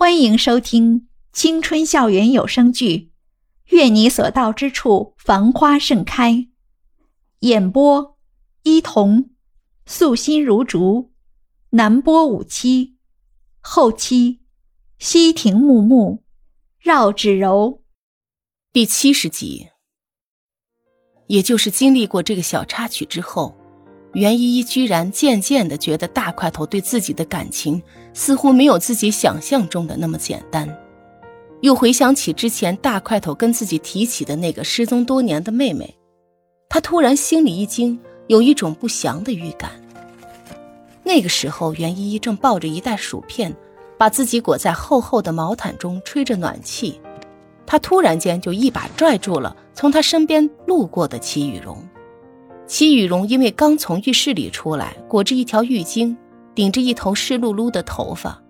欢迎收听青春校园有声剧《愿你所到之处繁花盛开》，演播：伊童，素心如竹，南波五七，后期：西亭木木，绕指柔。第七十集，也就是经历过这个小插曲之后。袁依依居然渐渐的觉得大块头对自己的感情似乎没有自己想象中的那么简单，又回想起之前大块头跟自己提起的那个失踪多年的妹妹，他突然心里一惊，有一种不祥的预感。那个时候，袁依依正抱着一袋薯片，把自己裹在厚厚的毛毯中吹着暖气，他突然间就一把拽住了从他身边路过的齐雨荣。齐雨荣因为刚从浴室里出来，裹着一条浴巾，顶着一头湿漉漉的头发，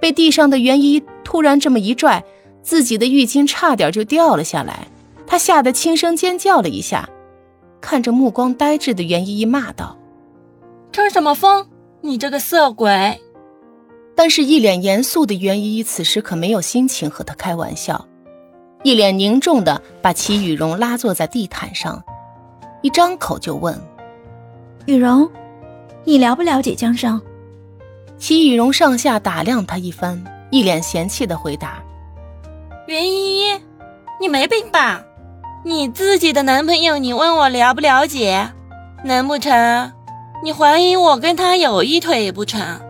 被地上的袁一突然这么一拽，自己的浴巾差点就掉了下来。他吓得轻声尖叫了一下，看着目光呆滞的袁依依骂道：“吹什么风？你这个色鬼！”但是，一脸严肃的袁依依此时可没有心情和他开玩笑，一脸凝重的把齐雨荣拉坐在地毯上。一张口就问：“雨荣，你了不了解江生？”齐雨荣上下打量他一番，一脸嫌弃的回答：“袁依依，你没病吧？你自己的男朋友，你问我了不了解？难不成你怀疑我跟他有一腿不成？”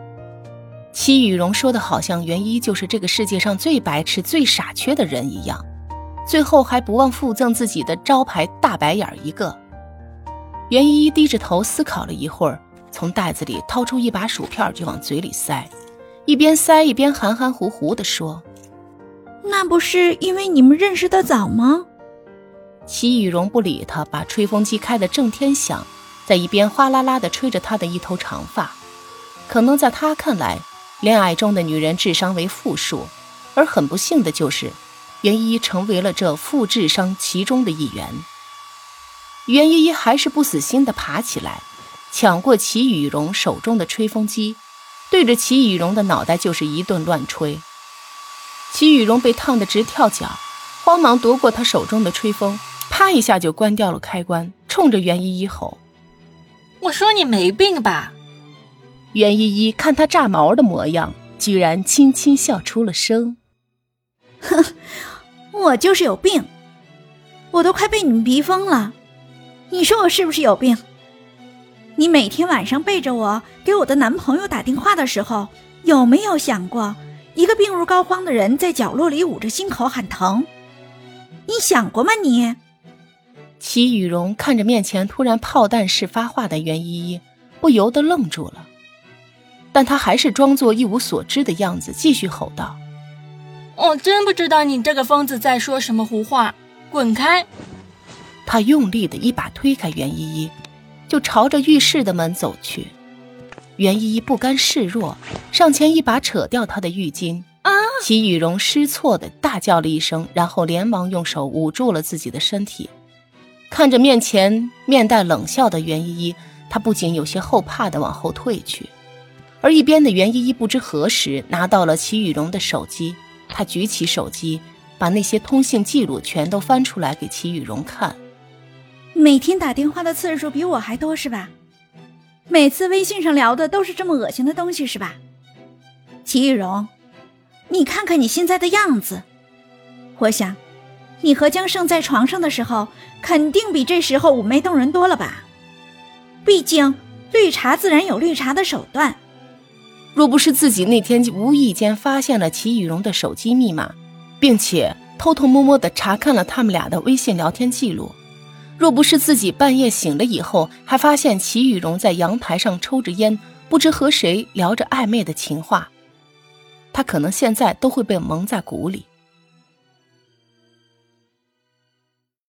齐雨荣说的好像袁一就是这个世界上最白痴、最傻缺的人一样，最后还不忘附赠自己的招牌大白眼一个。袁依依低着头思考了一会儿，从袋子里掏出一把薯片就往嘴里塞，一边塞一边含含糊糊地说：“那不是因为你们认识的早吗？”齐雨荣不理他，把吹风机开得正天响，在一边哗啦啦地吹着他的一头长发。可能在他看来，恋爱中的女人智商为负数，而很不幸的就是，袁依依成为了这负智商其中的一员。袁依依还是不死心地爬起来，抢过齐雨荣手中的吹风机，对着齐雨荣的脑袋就是一顿乱吹。齐雨荣被烫得直跳脚，慌忙夺过他手中的吹风，啪一下就关掉了开关，冲着袁依依吼：“我说你没病吧？”袁依依看他炸毛的模样，居然轻轻笑出了声：“哼，我就是有病，我都快被你们逼疯了。”你说我是不是有病？你每天晚上背着我给我的男朋友打电话的时候，有没有想过，一个病入膏肓的人在角落里捂着心口喊疼？你想过吗？你？齐雨荣看着面前突然炮弹式发话的袁依依，不由得愣住了，但他还是装作一无所知的样子，继续吼道：“我真不知道你这个疯子在说什么胡话，滚开！”他用力的一把推开袁依依，就朝着浴室的门走去。袁依依不甘示弱，上前一把扯掉他的浴巾。啊！齐雨荣失措的大叫了一声，然后连忙用手捂住了自己的身体。看着面前面带冷笑的袁依依，他不仅有些后怕的往后退去。而一边的袁依依不知何时拿到了齐雨荣的手机，他举起手机，把那些通信记录全都翻出来给齐雨荣看。每天打电话的次数比我还多是吧？每次微信上聊的都是这么恶心的东西是吧？齐雨荣，你看看你现在的样子，我想，你和江胜在床上的时候，肯定比这时候妩媚动人多了吧？毕竟绿茶自然有绿茶的手段。若不是自己那天无意间发现了齐雨荣的手机密码，并且偷偷摸摸的查看了他们俩的微信聊天记录。若不是自己半夜醒了以后，还发现齐雨荣在阳台上抽着烟，不知和谁聊着暧昧的情话，他可能现在都会被蒙在鼓里。